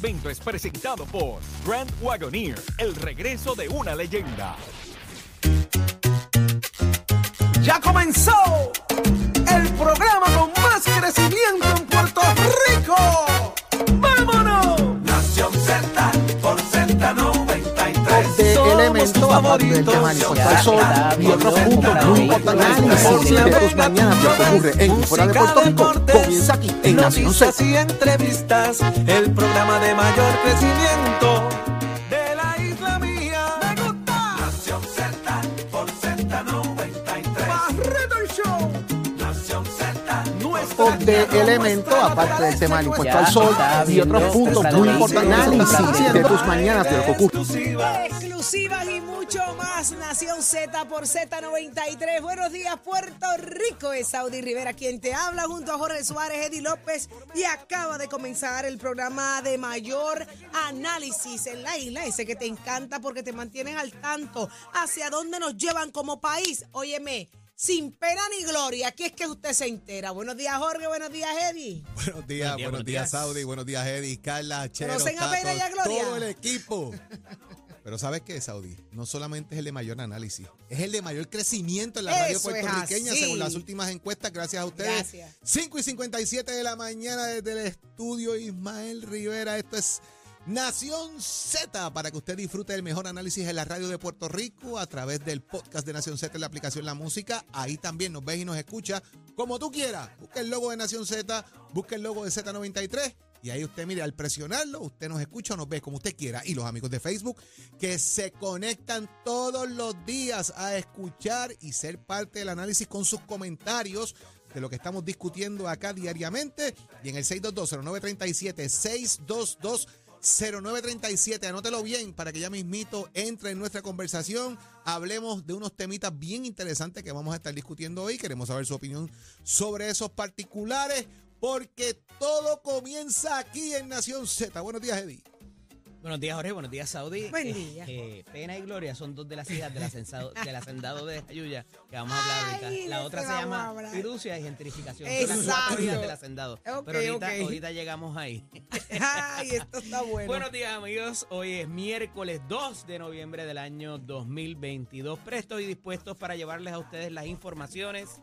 segmento es presentado por Grand Wagoneer, el regreso de una leyenda. Ya comenzó el programa con más crecimiento en Puerto Rico. Al sol y otros puntos muy importantes lo que ocurre en y fuera de Puerto Rico comienza aquí en Nación Z. Noticias y entrevistas, el programa de mayor crecimiento de elemento aparte del tema del impuesto al sol y otros puntos muy importantes de tus mañanas de lo que ocurre. exclusiva. Exclusivas y mucho más. Nación Z por Z93. Buenos días, Puerto Rico. Es Saudi Rivera quien te habla junto a Jorge Suárez, Eddie López. Y acaba de comenzar el programa de mayor análisis en la isla. Ese que te encanta porque te mantienen al tanto hacia dónde nos llevan como país. Óyeme. Sin pena ni gloria, aquí es que usted se entera. Buenos días, Jorge. Buenos días, Eddie. Buenos días, buenos días, Saudi, buenos días, Eddie, Carla, Chero, ¿Conocen a Tato, Pena y a Gloria? todo el equipo. Pero ¿sabes qué, Saudi? No solamente es el de mayor análisis, es el de mayor crecimiento en la radio Eso es puertorriqueña, según las últimas encuestas, gracias a ustedes. Gracias. 5 y 57 de la mañana desde el estudio Ismael Rivera. Esto es Nación Z para que usted disfrute del mejor análisis en la radio de Puerto Rico a través del podcast de Nación Z en la aplicación La Música. Ahí también nos ves y nos escucha como tú quieras. Busca el logo de Nación Z, busca el logo de Z93 y ahí usted, mire, al presionarlo, usted nos escucha o nos ve como usted quiera. Y los amigos de Facebook que se conectan todos los días a escuchar y ser parte del análisis con sus comentarios de lo que estamos discutiendo acá diariamente. Y en el 622-0937, 622-0937, anótelo bien para que ya mismito entre en nuestra conversación. Hablemos de unos temitas bien interesantes que vamos a estar discutiendo hoy. Queremos saber su opinión sobre esos particulares porque todo comienza aquí en Nación Z. Buenos días, Eddie. Buenos días, Jorge. Buenos días, Saudi. Buen Eh, día. eh, Pena y Gloria son dos de las hijas del, ascensado, del hacendado de Jayuya que vamos a hablar ahorita. Ay, La de otra se llama fiducia y gentrificación. Son las Exacto. hijas del hacendado. Ok, Pero ahorita, ahorita llegamos ahí. Ay, esto está bueno. Buenos días, amigos. Hoy es miércoles 2 de noviembre del año 2022. Prestos y dispuestos para llevarles a ustedes las informaciones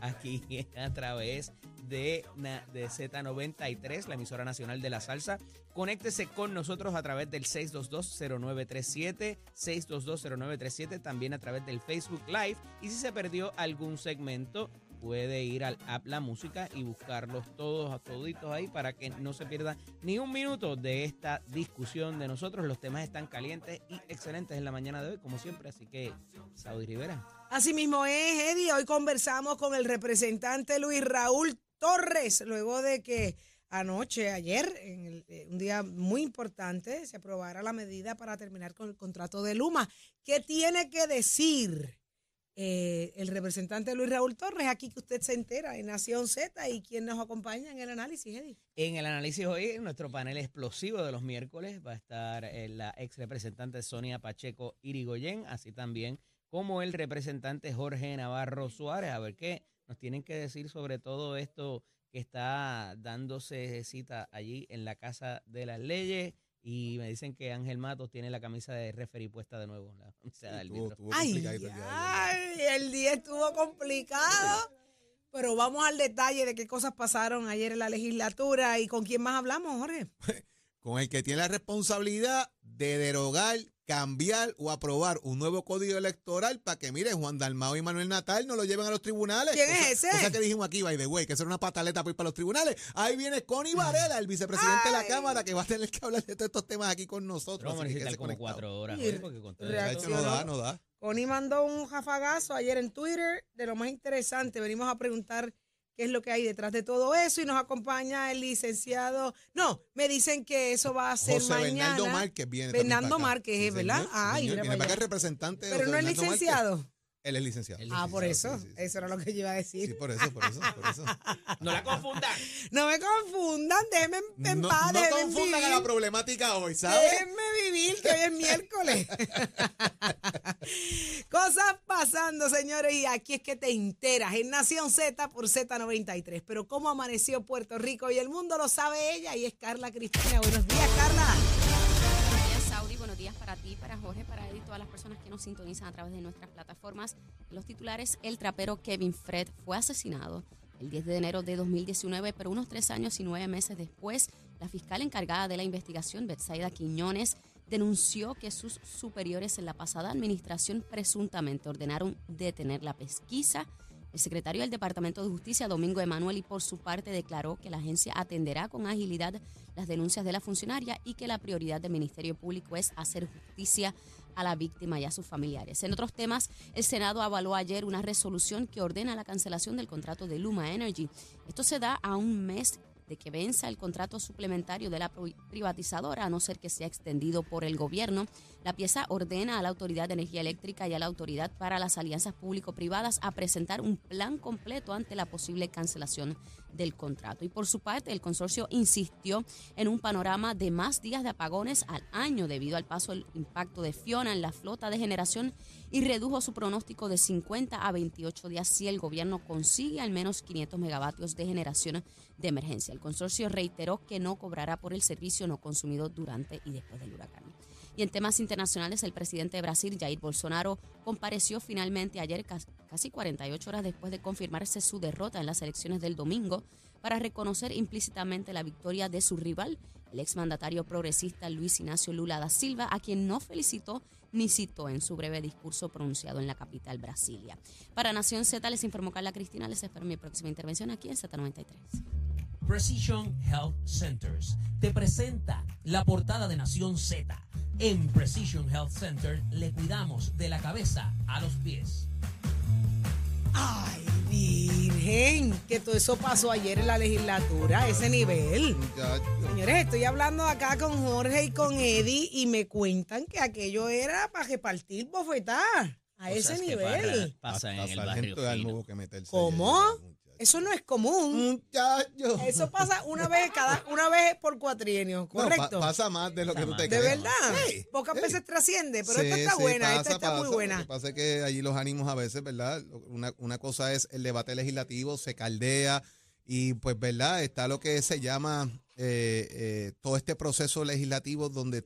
aquí a través de, de Z93, la emisora nacional de la salsa. Conéctese con nosotros a través del 6220937, 6220937, también a través del Facebook Live. Y si se perdió algún segmento, puede ir al app La Música y buscarlos todos, toditos ahí para que no se pierda ni un minuto de esta discusión de nosotros. Los temas están calientes y excelentes en la mañana de hoy, como siempre. Así que, Saudi Rivera. Así mismo es, Eddie. Hoy conversamos con el representante Luis Raúl Torres, luego de que anoche, ayer, en eh, un día muy importante, se aprobara la medida para terminar con el contrato de Luma. ¿Qué tiene que decir eh, el representante Luis Raúl Torres? Aquí que usted se entera en Nación Z y quien nos acompaña en el análisis. En el análisis hoy, en nuestro panel explosivo de los miércoles, va a estar eh, la ex representante Sonia Pacheco Irigoyen, así también como el representante Jorge Navarro Suárez. A ver qué nos tienen que decir sobre todo esto que está dándose cita allí en la Casa de las Leyes. Y me dicen que Ángel Matos tiene la camisa de referee puesta de nuevo. La camisa de Estuvo- estuvo Ay, ay, el día estuvo complicado. Pero vamos al detalle de qué cosas pasaron ayer en la legislatura y con quién más hablamos, Jorge. con el que tiene la responsabilidad de derogar, cambiar o aprobar un nuevo código electoral para que, mire, Juan Dalmao y Manuel Natal no lo lleven a los tribunales. ¿Quién Cosa- es ese? Cosa que dijimos aquí, by the way, que eso era una pataleta para ir para los tribunales. Ahí viene Connie Varela, el vicepresidente de la. Cámara, que va a tener que hablar de todos estos temas aquí con nosotros. Vamos a necesitar como conectado. cuatro horas. Porque con todo- hecho, no da, no da. Connie mandó un jafagazo ayer en Twitter de lo más interesante. Venimos a preguntar qué es lo que hay detrás de todo eso y nos acompaña el licenciado. No, me dicen que eso va a ser José mañana. Bernardo Márquez viene Bernardo. Márquez, Sí, ¿es verdad? señor, señor. Viene para acá el representante Pero no es Márquez. Él es licenciado. Él Ah, por eso. sí, sí. Eso era lo que yo iba a decir. Sí, por eso, por eso, por eso. No la confundan. No me confundan, déjenme en- No, paz, no déjenme confundan a vivir. la problemática hoy, ¿sabes? Déjenme vivir, que hoy es miércoles. Cosas pasando, señores, y aquí es que te enteras. En Nación Z por Z93. Pero cómo amaneció Puerto Rico y el mundo lo sabe ella, y es Carla Cristina. Buenos días, Carla. Para ti, para Jorge, para Eddie y todas las personas que nos sintonizan a través de nuestras plataformas. Los titulares, el trapero Kevin Fred fue asesinado el 10 de enero de 2019, pero unos tres años y nueve meses después, la fiscal encargada de la investigación, Betsaida Quiñones, denunció que sus superiores en la pasada administración presuntamente ordenaron detener la pesquisa. El secretario del Departamento de Justicia, Domingo Emanuel, y por su parte declaró que la agencia atenderá con agilidad las denuncias de la funcionaria y que la prioridad del Ministerio Público es hacer justicia a la víctima y a sus familiares. En otros temas, el Senado avaló ayer una resolución que ordena la cancelación del contrato de Luma Energy. Esto se da a un mes de que venza el contrato suplementario de la privatizadora, a no ser que sea extendido por el gobierno. La pieza ordena a la Autoridad de Energía Eléctrica y a la Autoridad para las Alianzas Público-Privadas a presentar un plan completo ante la posible cancelación del contrato. Y por su parte, el consorcio insistió en un panorama de más días de apagones al año debido al paso del impacto de Fiona en la flota de generación y redujo su pronóstico de 50 a 28 días si el gobierno consigue al menos 500 megavatios de generación de emergencia. El consorcio reiteró que no cobrará por el servicio no consumido durante y después del huracán. Y en temas internacionales, el presidente de Brasil, Jair Bolsonaro, compareció finalmente ayer, casi 48 horas después de confirmarse su derrota en las elecciones del domingo, para reconocer implícitamente la victoria de su rival, el exmandatario progresista Luis Ignacio Lula da Silva, a quien no felicitó ni citó en su breve discurso pronunciado en la capital Brasilia. Para Nación Z les informó Carla Cristina, les espero mi próxima intervención aquí en Z93. Precision Health Centers te presenta la portada de Nación Z. En Precision Health Center le cuidamos de la cabeza a los pies. Ay, Virgen, que todo eso pasó ayer en la legislatura, a ese nivel. Señores, estoy hablando acá con Jorge y con Eddie y me cuentan que aquello era para repartir bofetadas a ese nivel. Pasa, en el barrio ¿Cómo? Eso no es común. Muchacho. Eso pasa una vez cada una vez por cuatrienio, ¿correcto? pasa más de lo que tú te crees. De verdad. Pocas veces trasciende, pero esta está buena, esta está muy buena. Lo que pasa es que allí los ánimos a veces, ¿verdad? Una, una cosa es el debate legislativo, se caldea y pues, ¿verdad? Está lo que se llama eh, eh, todo este proceso legislativo donde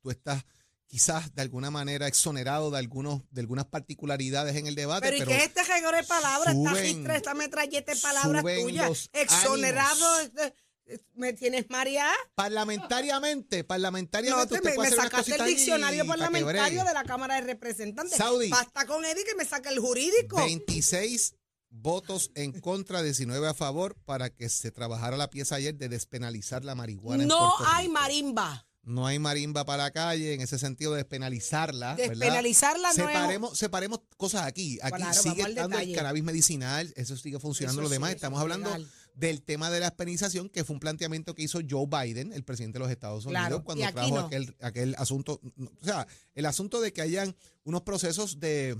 tú estás quizás de alguna manera exonerado de algunos de algunas particularidades en el debate. Pero, ¿y qué es este género de palabras, esta esta metralleta de palabras tuyas? Exonerado. Este, ¿Me tienes María? Parlamentariamente, parlamentariamente. No, me, sacaste el diccionario parlamentario de la Cámara de Representantes. Saudi, Basta con Eddie que me saque el jurídico. 26 votos en contra, 19 a favor para que se trabajara la pieza ayer de despenalizar la marihuana. No hay marimba no hay marimba para la calle en ese sentido de despenalizarla. Despenalizarla no separemos, separemos cosas aquí. Aquí sigue estando el cannabis medicinal, eso sigue funcionando. lo demás, estamos hablando del tema de la espenización, que fue un planteamiento que hizo Joe Biden, el presidente de los Estados Unidos, cuando trajo aquel, aquel asunto. O sea, el asunto de que hayan unos procesos de,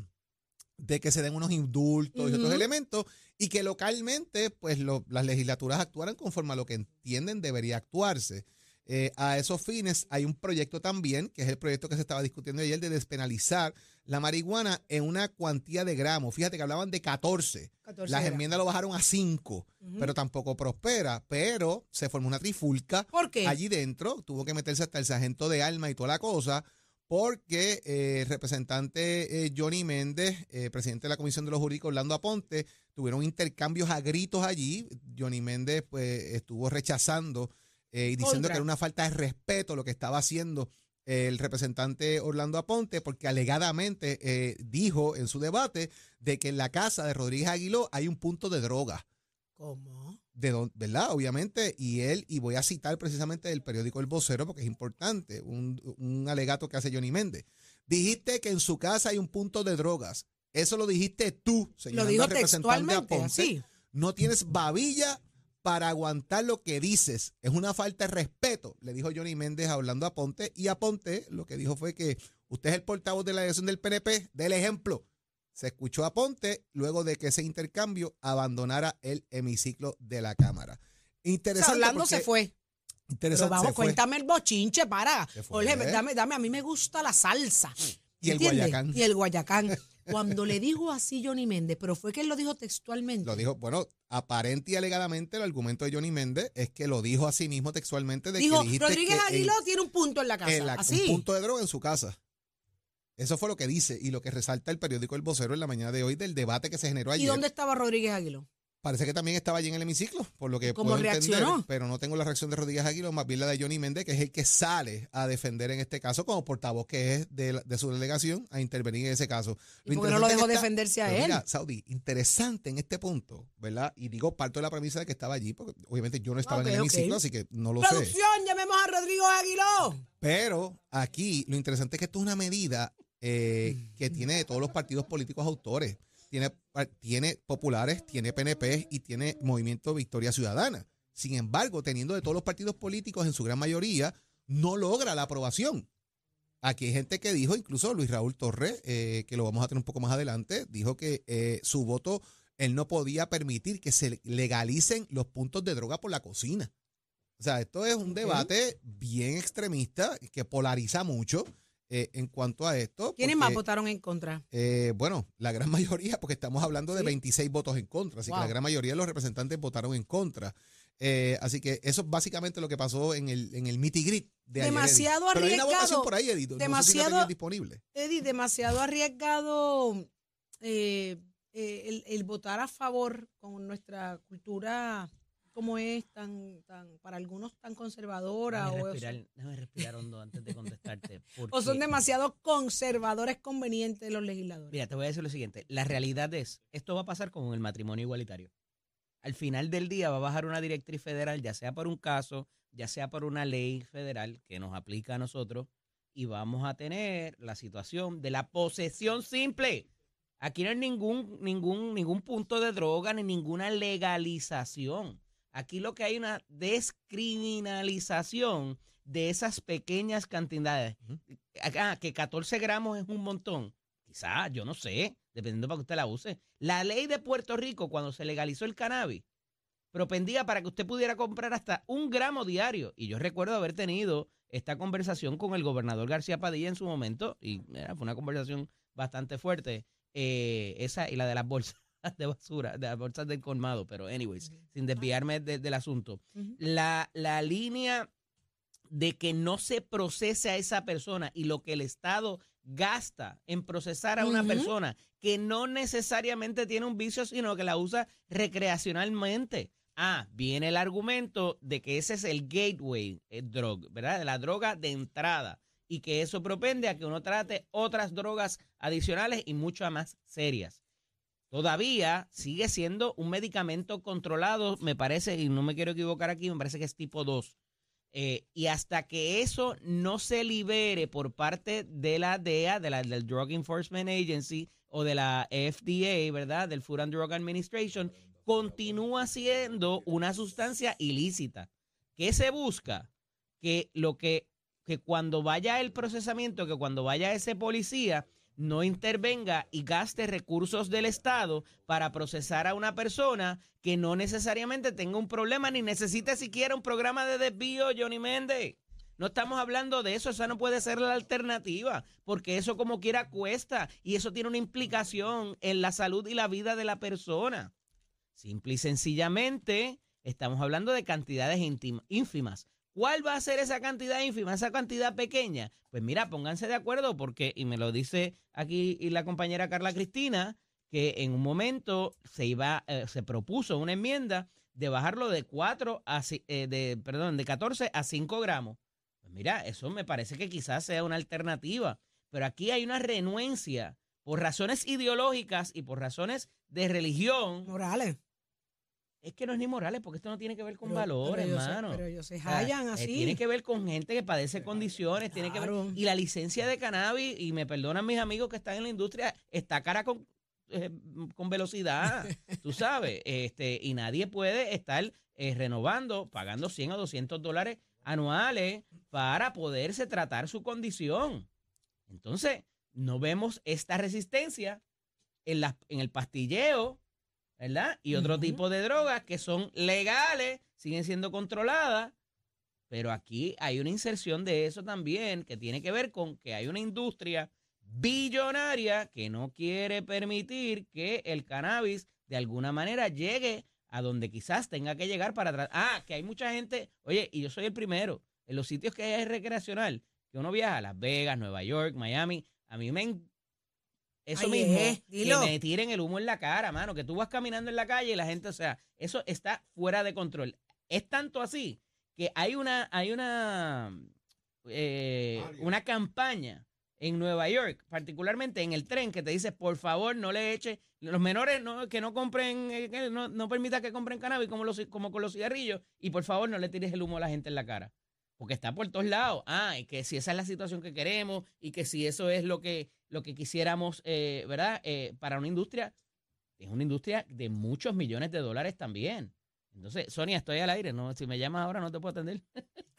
de que se den unos indultos y otros elementos y que localmente pues las legislaturas actuaran conforme a lo que entienden debería actuarse. Eh, a esos fines hay un proyecto también, que es el proyecto que se estaba discutiendo ayer, de despenalizar la marihuana en una cuantía de gramos. Fíjate que hablaban de 14. Las enmiendas lo bajaron a 5, pero tampoco prospera. Pero se formó una trifulca allí dentro. Tuvo que meterse hasta el sargento de alma y toda la cosa. Porque eh, el representante eh, Johnny Méndez, presidente de la Comisión de los Jurídicos, Orlando Aponte, tuvieron intercambios a gritos allí. Johnny Méndez pues, estuvo rechazando eh, y diciendo que era una falta de respeto lo que estaba haciendo el representante Orlando Aponte, porque alegadamente eh, dijo en su debate de que en la casa de Rodríguez Aguiló hay un punto de droga. ¿Cómo? De ¿Verdad? Obviamente, y él, y voy a citar precisamente del periódico El Vocero porque es importante, un, alegato que hace Johnny Méndez. Dijiste que en su casa hay un punto de drogas. Eso lo dijiste tú, señor representante Aponte. No tienes babilla para aguantar lo que dices. Es una falta de respeto, le dijo Johnny Méndez hablando a Ponte. Y a Ponte lo que dijo fue que usted es el portavoz de la elección del PNP, del ejemplo. Se escuchó a Ponte luego de que ese intercambio abandonara el hemiciclo de la Cámara. Interesante. Hablando se fue. Interesante. Pero vamos, cuéntame el bochinche, para. Jorge, dame, dame, a mí me gusta la salsa. Y el Guayacán. Y el Guayacán. Cuando le dijo así Johnny Méndez, pero fue que él lo dijo textualmente. Lo dijo, bueno, aparente y alegadamente el argumento de Johnny Méndez es que lo dijo a sí mismo textualmente de dijo, que Rodríguez que Aguiló tiene un punto en la casa. en la- así. un punto de droga en su casa. Eso fue lo que dice y lo que resalta el periódico El Vocero en la mañana de hoy del debate que se generó ¿Y ayer. dónde estaba Rodríguez Aguiló? Parece que también estaba allí en el hemiciclo, por lo que ¿Cómo puedo entender, reaccionó? pero no tengo la reacción de Rodríguez Aguiló, más bien la de Johnny Méndez, que es el que sale a defender en este caso como portavoz que es de, la- de su delegación a intervenir en ese caso. ¿Y por qué no lo dejó está- defenderse a él? Mira, Saudi, interesante en este punto, ¿verdad? Y digo, parto de la premisa de que estaba allí, porque obviamente yo no estaba en el hemiciclo, así que no lo sé. Producción, llamemos a Rodrigo Aguiló. Pero aquí lo interesante es que esto es una medida eh, que tiene de todos los partidos políticos autores. Tiene, tiene populares, tiene PNP y tiene Movimiento Victoria Ciudadana. Sin embargo, teniendo de todos los partidos políticos en su gran mayoría, no logra la aprobación. Aquí hay gente que dijo, incluso Luis Raúl Torres, eh, que lo vamos a tener un poco más adelante, dijo que eh, su voto, él no podía permitir que se legalicen los puntos de droga por la cocina. O sea, esto es un debate bien extremista que polariza mucho eh, en cuanto a esto. ¿Quiénes porque, más votaron en contra? eh, bueno, la gran mayoría, porque estamos hablando de Sí. 26 votos en contra, así que la gran mayoría de los representantes votaron en contra. Eh, así que eso es básicamente lo que pasó en el, en el meet y greet de ayer, Demasiado Eddie. Pero hay una arriesgado, votación por ahí, Edith. No sé si demasiado- disponible. Eddie, demasiado arriesgado eh, el, el votar a favor con nuestra cultura como es tan, tan para algunos tan conservadora Déjame o, respirar, déjame respirar hondo antes de contestarte. o son demasiado conservadores convenientes los legisladores. Mira, te voy a decir lo siguiente. La realidad es, esto va a pasar con el matrimonio igualitario. Al final del día va a bajar una directriz federal, ya sea por un caso, ya sea por una ley federal que nos aplica a nosotros, y vamos a tener la situación de la posesión simple. Aquí no hay ningún, ningún, ningún punto de droga ni ninguna legalización. Aquí lo que hay es una descriminalización de esas pequeñas cantidades. Acá, que 14 gramos es un montón. Quizás, yo no sé, dependiendo para que usted la use. La ley de Puerto Rico, cuando se legalizó el cannabis, propendía para que usted pudiera comprar hasta un gramo diario. Y yo recuerdo haber tenido esta conversación con el gobernador García Padilla en su momento, y mira, fue una conversación bastante fuerte, eh, esa y la de las bolsas de basura, de las bolsas del colmado, pero anyways, sin desviarme de- del asunto. La, la línea de que no se procese a esa persona y lo que el Estado gasta en procesar a una persona que no necesariamente tiene un vicio, sino que la usa recreacionalmente. Ah, viene el argumento de que ese es el gateway eh, drug, ¿verdad? La droga de entrada y que eso propende a que uno trate otras drogas adicionales y mucho más serias. Todavía sigue siendo un medicamento controlado, me parece, y no me quiero equivocar aquí, me parece que es tipo 2. Eh, y hasta que eso no se libere por parte de la DEA, de la, del Drug Enforcement Agency o de la FDA, ¿verdad? Del Food and Drug Administration, continúa siendo una sustancia ilícita. ¿Qué se busca? Que lo que, que cuando vaya el procesamiento, que cuando vaya ese policía, no intervenga y gaste recursos del Estado para procesar a una persona que no necesariamente tenga un problema ni necesite siquiera un programa de desvío, Johnny Méndez. No estamos hablando de eso, esa no puede ser la alternativa, porque eso como quiera cuesta y eso tiene una implicación en la salud y la vida de la persona. Simple y sencillamente, estamos hablando de cantidades ínfimas. ¿Cuál va a ser esa cantidad ínfima, esa cantidad pequeña? Pues mira, pónganse de acuerdo porque, y me lo dice aquí y la compañera Carla Cristina, que en un momento se iba, eh, se propuso una enmienda de bajarlo de 4 a, eh, de, perdón, de 14 a 5 gramos. Pues mira, eso me parece que quizás sea una alternativa, pero aquí hay una renuencia por razones ideológicas y por razones de religión. Morales. Es que no es ni morales, porque esto no tiene que ver con Pero- valores, pero hermano. pero ellos se O sea, hallan eh, así. tiene que ver con gente que padece condiciones, tiene que ver. Y la licencia de cannabis, y me perdonan mis amigos que están en la industria, está cara con, eh, con velocidad, tú sabes. este Y nadie puede estar eh, renovando, pagando 100 o 200 dólares anuales para poderse tratar su condición. Entonces, no vemos esta resistencia en, las en el pastilleo, ¿verdad? Y otro tipo de drogas que son legales, siguen siendo controladas, pero aquí hay una inserción de eso también que tiene que ver con que hay una industria billonaria que no quiere permitir que el cannabis de alguna manera llegue a donde quizás tenga que llegar para atrás. Ah, que hay mucha gente, oye, y yo soy el primero, en los sitios que hay recreacional, que uno viaja a Las Vegas, Nueva York, Miami, a mí me... Eso Ay, mismo, eh, que dilo. me tiren el humo en la cara, mano, que tú vas caminando en la calle y la gente, o sea, eso está fuera de control. Es tanto así que hay una, hay una, eh, una campaña en Nueva York, particularmente en el tren, que te dice, por favor, no le eche, los menores no, que no compren, eh, que no, no permita que compren cannabis como, los, como con los cigarrillos, y por favor no le tires el humo a la gente en la cara. Porque está por todos lados. Ah, y que si esa es la situación que queremos y que si eso es lo que, lo que quisiéramos, eh, ¿verdad? Eh, para una industria, es una industria de muchos millones de dólares también. Entonces, Sonia, estoy al aire, ¿no? Si me llamas ahora no te puedo atender.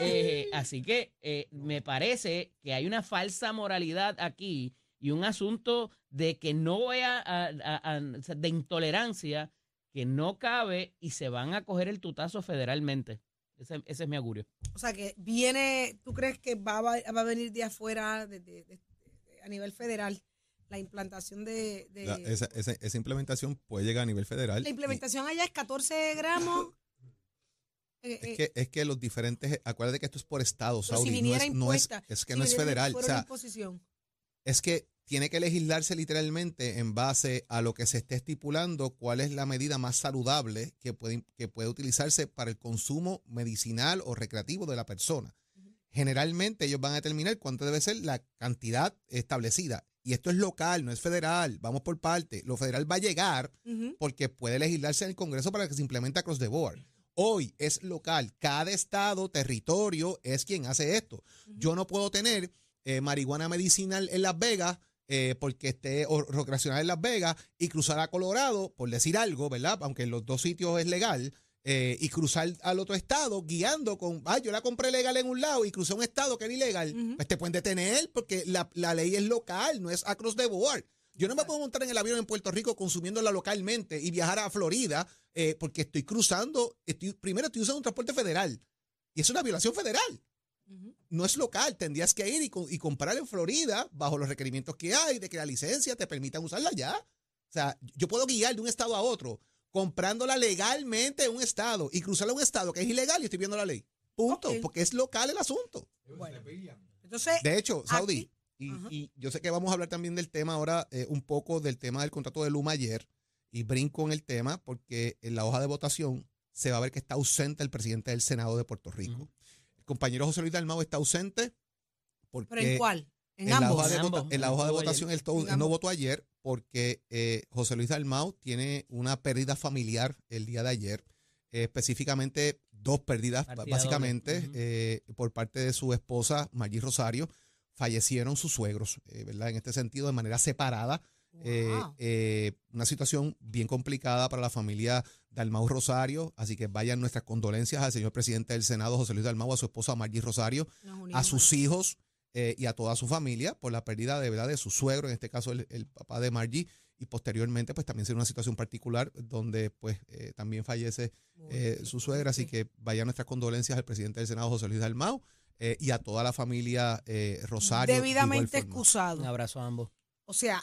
Eh, así que eh, me parece que hay una falsa moralidad aquí y un asunto de que no voy a, de intolerancia que no cabe y se van a coger el tutazo federalmente. Ese, ese es mi augurio. O sea, que viene, ¿tú crees que va, a- va a venir de afuera, de- de- de- de- a nivel federal, la implantación de... de- La- esa, esa- esa implementación puede llegar a nivel federal. la y- implementación allá es 14 gramos. eh, Es eh, que, es que los diferentes, acuérdate que esto es por estado, Saudi, si no es, no es, es que si no es federal. O sea, es que tiene que legislarse literalmente en base a lo que se esté estipulando, cuál es la medida más saludable que puede, que puede utilizarse para el consumo medicinal o recreativo de la persona. Generalmente ellos van a determinar cuánto debe ser la cantidad establecida. Y esto es local, no es federal. Vamos por parte. Lo federal va a llegar porque puede legislarse en el Congreso para que se implemente across the board. Hoy es local. Cada estado, territorio es quien hace esto. Yo no puedo tener eh, marihuana medicinal en Las Vegas eh, porque esté o recreacional en Las Vegas y cruzar a Colorado, por decir algo, ¿verdad? Aunque en los dos sitios es legal. eh, y cruzar al otro estado guiando con, ah, yo la compré legal en un lado y crucé un estado que era ilegal, Ujú. pues te pueden detener porque la, la ley es local, no es across the board. Yo no me puedo montar en el avión en Puerto Rico consumiéndola localmente y viajar a Florida eh, porque estoy cruzando, estoy, primero estoy usando un transporte federal y es una violación federal. Ujú. No es local, tendrías que ir y, y comprar en Florida bajo los requerimientos que hay de que la licencia te permitan usarla ya. O sea, yo puedo guiar de un estado a otro comprándola legalmente en un estado y cruzarla a un estado que es ilegal y estoy viendo la ley. Punto, porque es local el asunto. Bueno. Entonces, De hecho, Saudi, y, yo sé que vamos a hablar también del tema ahora, eh, un poco del tema del contrato de Luma ayer, y brinco en el tema porque en la hoja de votación se va a ver que está ausente el presidente del Senado de Puerto Rico. Compañero José Luis Dalmau está ausente porque ¿pero en cuál? En, en la ambos. hoja de, En la hoja de votación él, no votó ayer porque eh, José Luis Dalmau tiene una pérdida familiar el día de ayer, eh, específicamente dos pérdidas, Partida básicamente, eh, por parte de su esposa Maggie Rosario. Fallecieron sus suegros, eh, ¿verdad? En este sentido, de manera separada. Eh, Wow. eh, una situación bien complicada para la familia Dalmau Rosario, así que vayan nuestras condolencias al señor presidente del Senado, José Luis Dalmau, a su esposa Maggie Rosario, a sus hijos eh, y a toda su familia por la pérdida de verdad de su suegro, en este caso el, el papá de Margie, y posteriormente pues también será una situación particular donde pues eh, también fallece eh, su suegra, así que vayan nuestras condolencias al presidente del Senado, José Luis Dalmau, eh, y a toda la familia eh, Rosario. Debidamente excusado. Un abrazo a ambos. O sea,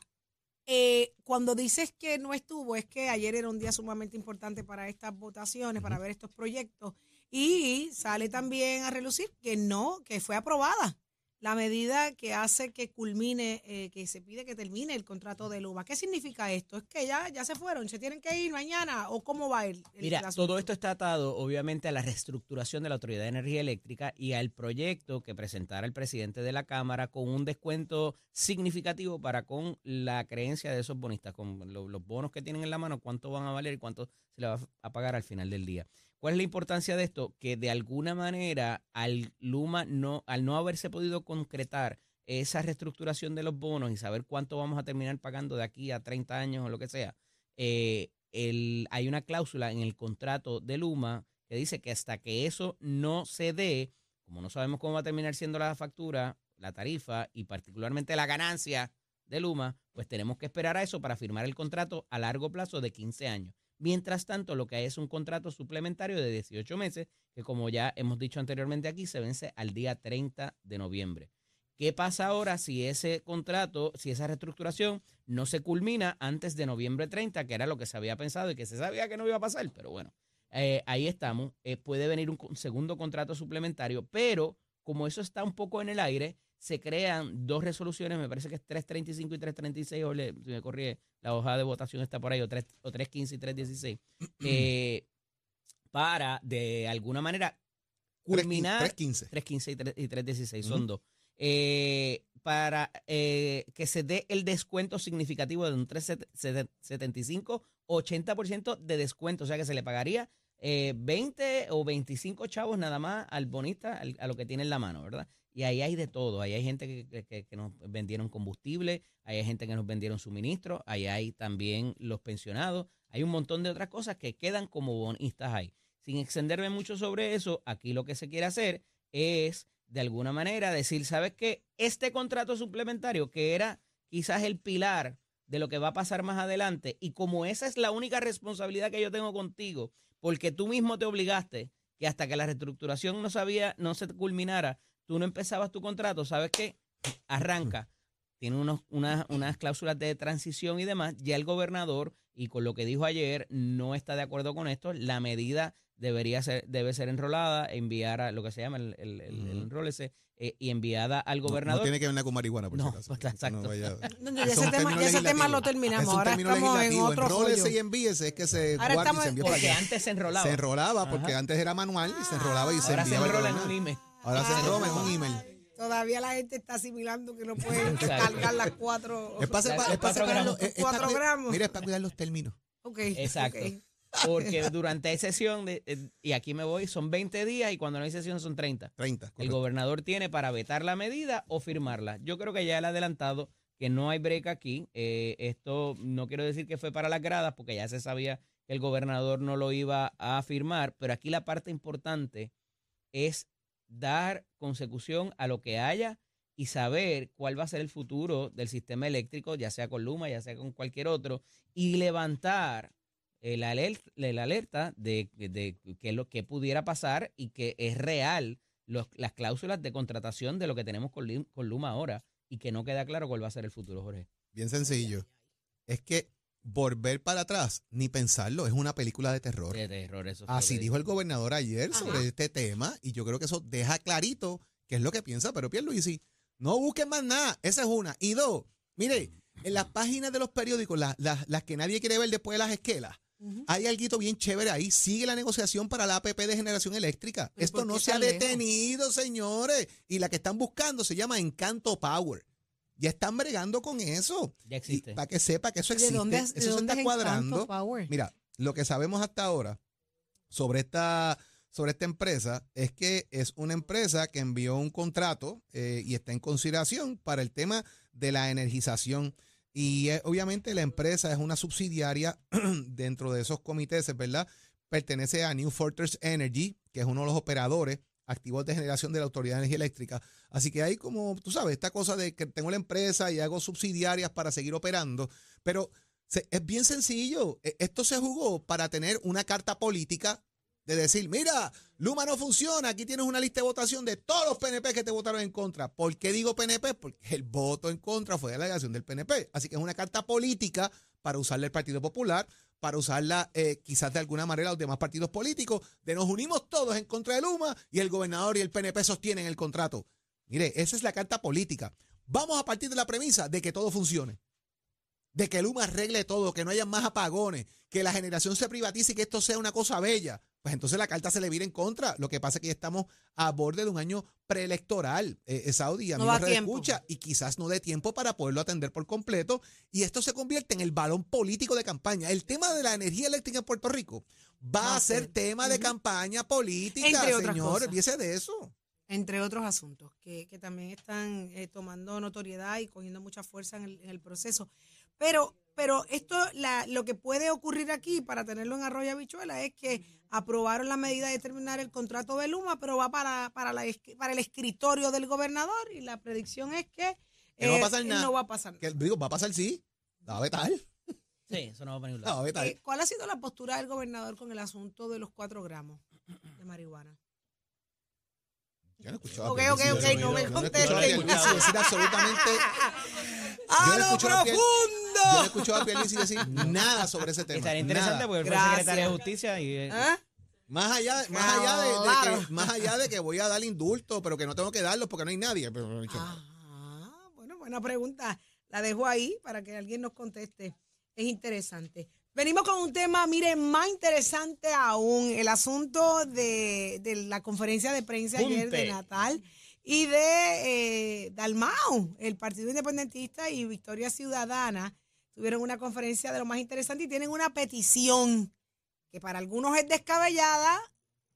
eh, cuando dices que no estuvo, es que ayer era un día sumamente importante para estas votaciones, para ver estos proyectos. Y sale también a relucir que no, que fue aprobada la medida que hace que culmine, eh, que se pide que termine el contrato de Luma. ¿Qué significa esto? ¿Es que ya, ya se fueron? ¿Se tienen que ir mañana? ¿O cómo va el, el Mira, asunto? todo esto está atado obviamente a la reestructuración de la Autoridad de Energía Eléctrica y al proyecto que presentara el presidente de la Cámara con un descuento significativo para con la creencia de esos bonistas, con lo- los bonos que tienen en la mano, cuánto van a valer y cuánto se le va a pagar al final del día. ¿Cuál es la importancia de esto? Que de alguna manera al Luma no, al no haberse podido concretar esa reestructuración de los bonos y saber cuánto vamos a terminar pagando de aquí a 30 años o lo que sea, eh, el- hay una cláusula en el contrato de Luma que dice que hasta que eso no se dé, como no sabemos cómo va a terminar siendo la factura, la tarifa y particularmente la ganancia de Luma, pues tenemos que esperar a eso para firmar el contrato a largo plazo de 15 años. Mientras tanto, lo que hay es un contrato suplementario de 18 meses, que como ya hemos dicho anteriormente aquí, se vence al día 30 de noviembre. ¿Qué pasa ahora si ese contrato, si esa reestructuración no se culmina antes de noviembre 30, que era lo que se había pensado y que se sabía que no iba a pasar? Pero bueno, eh, ahí estamos. Eh, puede venir un segundo contrato suplementario, pero como eso está un poco en el aire, se crean dos resoluciones, me parece que es 335 y 336, o le, si me corrí, la hoja de votación está por ahí, o, 3, o 315 y 316, eh, para de alguna manera culminar 315. 315 y 3, y 316, son dos. Eh, para eh, que se dé el descuento significativo de un 375, 80% de descuento, o sea que se le pagaría eh, 20 o 25 chavos nada más al bonista, al- a lo que tiene en la mano, ¿verdad? Y ahí hay de todo, ahí hay gente que, que- nos vendieron combustible, ahí hay gente que nos vendieron suministros, ahí hay también los pensionados, hay un montón de otras cosas que quedan como bonistas ahí. Sin extenderme mucho sobre eso, aquí lo que se quiere hacer es, de alguna manera, decir, ¿sabes qué? Este contrato suplementario, que era quizás el pilar de lo que va a pasar más adelante, y como esa es la única responsabilidad que yo tengo contigo, porque tú mismo te obligaste que hasta que la reestructuración no sabía, no se culminara, tú no empezabas tu contrato, ¿sabes qué? Arranca. Tiene unos, unas, unas cláusulas de transición y demás. Ya el gobernador, y con lo que dijo ayer, no está de acuerdo con esto. La medida debería ser, debe ser enrolada, enviar a lo que se llama el, el, el- el enrólese, eh, y enviada al gobernador. No, tiene que ver nada con marihuana, por No, si acaso. exacto. No vaya- No, no, ya Es ese tema, ya ese tema lo terminamos. Es un Ahora estamos en otro Enrólese y envíese, es que se Ahora y se envía para porque allá. antes se enrolaba. Se enrolaba porque Ajá. antes era manual y se enrolaba y se Ahora se enviaba. enrola en un email. Ahora se en un email. Todavía la gente está asimilando que no puede Exacto. cargar las cuatro. Es para, La- separar- los es para cuatro separar gramos. los- es- Cuatro gramos. Mira, es para cuidar los términos. Ok, Exacto. Porque durante esa sesión, de, eh, y aquí me voy, son 20 días y cuando no hay sesión son 30. 30. El gobernador tiene para vetar la medida o firmarla. Yo creo que ya él ha adelantado que no hay break aquí. Eh, esto no quiero decir que fue para las gradas, porque ya se sabía que el gobernador no lo iba a firmar, pero aquí la parte importante es dar consecución a lo que haya y saber cuál va a ser el futuro del sistema eléctrico, ya sea con Luma, ya sea con cualquier otro, y levantar el alerta, el alerta de, de qué es lo que pudiera pasar y que es real las cláusulas de contratación de lo que tenemos con, con Luma ahora y que no queda claro cuál va a ser el futuro, Jorge. Bien sencillo. Es que volver para atrás, ni pensarlo, es una película de terror. De terror, eso Así dijo el gobernador ayer Ajá. sobre este tema y yo creo que eso deja clarito qué es lo que piensa, pero Pierluisi, no busquen más nada, esa es una. Y dos, mire, en las páginas de los periódicos, las, las, las que nadie quiere ver después de las esquelas, hay algo bien chévere ahí, sigue la negociación para la APP de generación eléctrica. ¿Pero Esto no se ha lejos? detenido, señores, y la que están buscando se llama Encanto Power. Ya están bregando con eso. Ya existe. Para que sepa que eso ¿De existe, dónde, eso de se está es cuadrando. Power? Mira, lo que sabemos hasta ahora sobre esta, sobre esta empresa es que es una empresa que envió un contrato eh, y está en consideración para el tema de la energización. Y eh, obviamente la empresa es una subsidiaria dentro de esos comités, ¿verdad? Pertenece a New Fortress Energy, que es uno de los operadores activos de generación de la Autoridad de Energía Eléctrica. Así que hay como, tú sabes, esta cosa de que tengo la empresa y hago subsidiarias para seguir operando, pero se- es bien sencillo. E- Esto se jugó para tener una carta política de decir, mira, Luma no funciona, aquí tienes una lista de votación de todos los PNP que te votaron en contra. ¿Por qué digo PNP? Porque el voto en contra fue de la delegación del PNP. Así que es una carta política para usarla el Partido Popular, para usarla eh, quizás de alguna manera los demás partidos políticos, de nos unimos todos en contra de Luma y el gobernador y el PNP sostienen el contrato. Mire, esa es la carta política. Vamos a partir de la premisa de que todo funcione de que Luma arregle todo, que no haya más apagones, que la generación se privatice y que esto sea una cosa bella, pues entonces la carta se le vira en contra. Lo que pasa es que ya estamos a borde de un año preelectoral, eh, eh, Saudi, a No mí tiempo. escucha y quizás no dé tiempo para poderlo atender por completo y esto se convierte en el balón político de campaña. El tema de la energía eléctrica en Puerto Rico va a ser tema de campaña política, señor, olvídese de eso. entre otros asuntos que, que también están eh, tomando notoriedad y cogiendo mucha fuerza en el, en el proceso. Pero, pero esto, la, lo que puede ocurrir aquí, para tenerlo en Arroyo Habichuela, es que aprobaron la medida de terminar el contrato de Luma, pero va para, para, la, para el escritorio del gobernador y la predicción es que, eh, Que no va a pasar nada. no va a pasar nada. Que, digo, va a pasar sí, la va a vetar, Sí, eso no va a vetar. Eh, ¿Cuál ha sido la postura del gobernador con el asunto de los cuatro gramos de marihuana? Yo no he escuchado a Ok, ok, ok, no me yo contesten. Pierluisi decir absolutamente ¡A Yo no lo Pier- Yo no he profundo! escuchado a Pierluisi decir nada sobre ese tema. Estaría interesante nada. porque él fue secretario de Justicia y eh, ¿Ah? Más allá, más, allá de, de Claro. que, más allá de que voy a dar indulto, pero que no tengo que darlo porque no hay nadie. Pero, no. Ah, bueno, buena pregunta. La dejo ahí para que alguien nos conteste. Es interesante. Venimos con un tema, miren, más interesante aún, el asunto de, de la conferencia de prensa ayer de. Natal y de eh, Dalmau, el Partido Independentista y Victoria Ciudadana tuvieron una conferencia de lo más interesante y tienen una petición que para algunos es descabellada.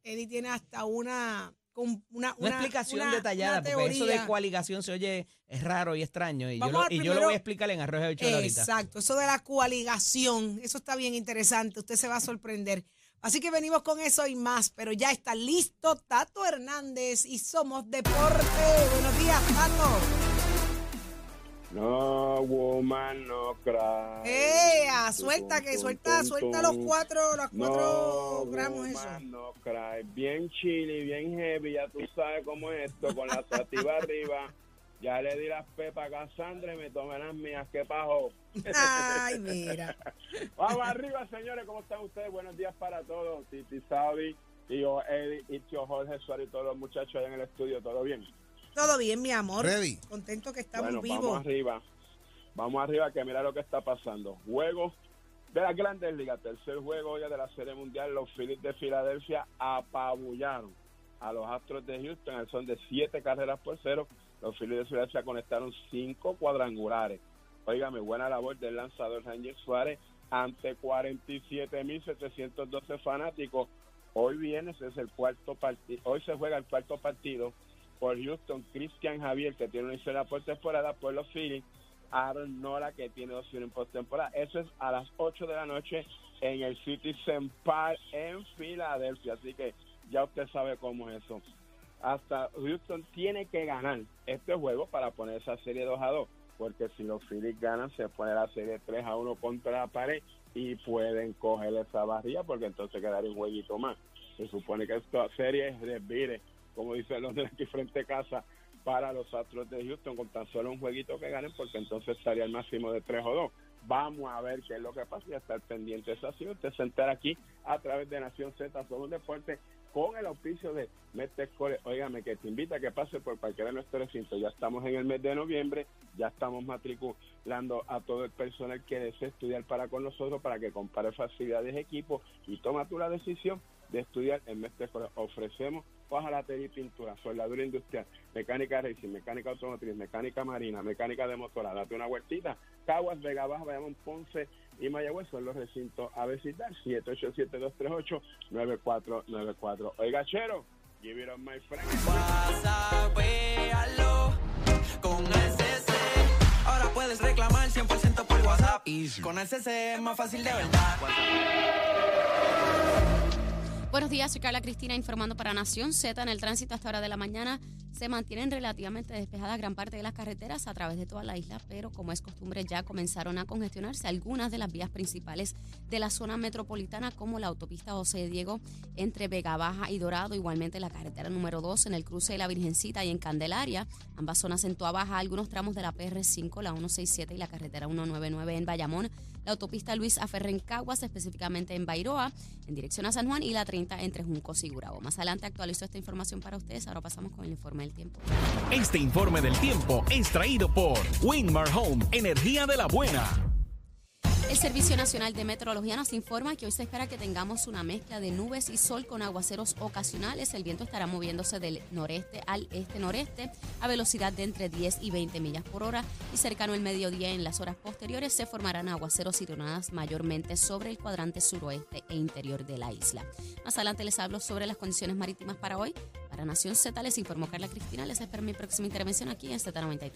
Eddie tiene hasta una, con- una, una, explicación una- detallada, porque eso de coaligación se oye es raro y extraño. Y, yo lo, yo voy a explicar en Arroyo de Bichuela ahorita. Exacto, eso de la coaligación, eso está bien interesante, usted se va a sorprender. Así que venimos con eso y más, pero ya está listo Tato Hernández y somos deporte. Buenos días, Tato. No, woman, no cry. ¡Ea! Suelta, que tum, suelta, tum, suelta tum. los cuatro, los cuatro no, gramos eso. woman, no cry. Bien chili, bien heavy, ya tú sabes cómo es esto, con la sativa arriba. Ya le di las pepas a Cassandra y me tomé las mías. ¿Qué pasó? Ay, mira. Vamos arriba, señores. ¿Cómo están ustedes? Buenos días para todos. Titi Saudi, tío Eddie, y tío Jorge Suárez y todos los muchachos allá en el estudio. ¿Todo bien? Todo bien, mi amor. Ready. Contento que estamos bueno, vivos. vamos arriba. Vamos arriba, que mira lo que está pasando. Juego de las grandes ligas. Tercer juego ya de la Serie Mundial. Los Phillies de Filadelfia apabullaron a los Astros de Houston. son de siete carreras por cero. Los Phillies de Filadelfia conectaron cinco cuadrangulares. Óigame, buena labor del lanzador Ranger Suárez ante 47.712 fanáticos. Hoy viene, ese es el cuarto partido. Hoy se juega el cuarto partido por Houston, Cristian Javier, que tiene una historia por temporada, por los Phillies, Aaron Nora, que tiene dos en postemporada. Eso es a las 8 de la noche en el Citizen Park en Filadelfia. Así que ya usted sabe cómo es eso. Hasta Houston tiene que ganar este juego para poner esa serie 2 a 2. Porque si los Phillies ganan, se pone la serie 3 a 1 contra la pared y pueden coger esa barrilla porque entonces quedaría un jueguito más. Se supone que esta serie es desvire, como dicen los de aquí frente a casa, para los Astros de Houston con tan solo un jueguito que ganen porque entonces estaría el máximo de 3 o 2. Vamos a ver qué es lo que pasa y a estar pendiente eso así. Usted se entera aquí a través de Nación Z, somos un deporte con el auspicio de Metescore. Óigame, que te invita a que pase por cualquiera de nuestros recintos. Ya estamos en el mes de noviembre, ya estamos matriculando a todo el personal que desee estudiar para con nosotros para que compare facilidades, equipos y toma tú la decisión de estudiar en Metescore. Ofrecemos hojalatería y pintura, soldadura industrial, mecánica racing, mecánica automotriz, mecánica marina, mecánica de motora. Date una vueltita. Caguas, Vega Baja, Bayamón, Ponce y Mayagüez son los recintos a visitar. 787-238-9494. Oiga, Chero, give it on my friend. con SC. Ahora puedes reclamar 100% por WhatsApp. Con SC es más fácil de verdad. Buenos días, soy Carla Cristina informando para Nación Z. En el tránsito hasta hora de la mañana se mantienen relativamente despejadas gran parte de las carreteras a través de toda la isla, pero como es costumbre ya comenzaron a congestionarse algunas de las vías principales de la zona metropolitana como la autopista José Diego entre Vega Baja y Dorado, igualmente la carretera número 2 en el cruce de la Virgencita y en Candelaria, ambas zonas en Toa Baja, algunos tramos de la PR5, la 167 y la carretera 199 en Bayamón, la autopista Luis Aferre en Caguas, específicamente en Bairoa, en dirección a San Juan y la 30 entre Juncos y Gurabo. Más adelante actualizo esta información para ustedes. Ahora pasamos con el informe del tiempo. Este informe del tiempo es traído por Winmar Home, energía de la buena. El Servicio Nacional de Meteorología nos informa que hoy se espera que tengamos una mezcla de nubes y sol con aguaceros ocasionales. El viento estará moviéndose del noreste al este-noreste a velocidad de entre 10 y 20 millas por hora y cercano al mediodía en las horas posteriores se formarán aguaceros y tronadas mayormente sobre el cuadrante suroeste e interior de la isla. Más adelante les hablo sobre las condiciones marítimas para hoy. Para Nación Z les informó Carla Cristina. Les espero mi próxima intervención aquí en Z93.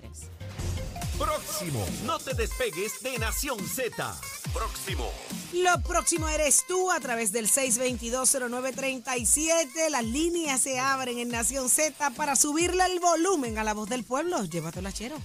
Próximo, no te despegues de Nación Z. Próximo. Lo próximo eres tú a través del 6220937. Las líneas se abren en Nación Z para subirle el volumen a la voz del pueblo. Llévatela, chero.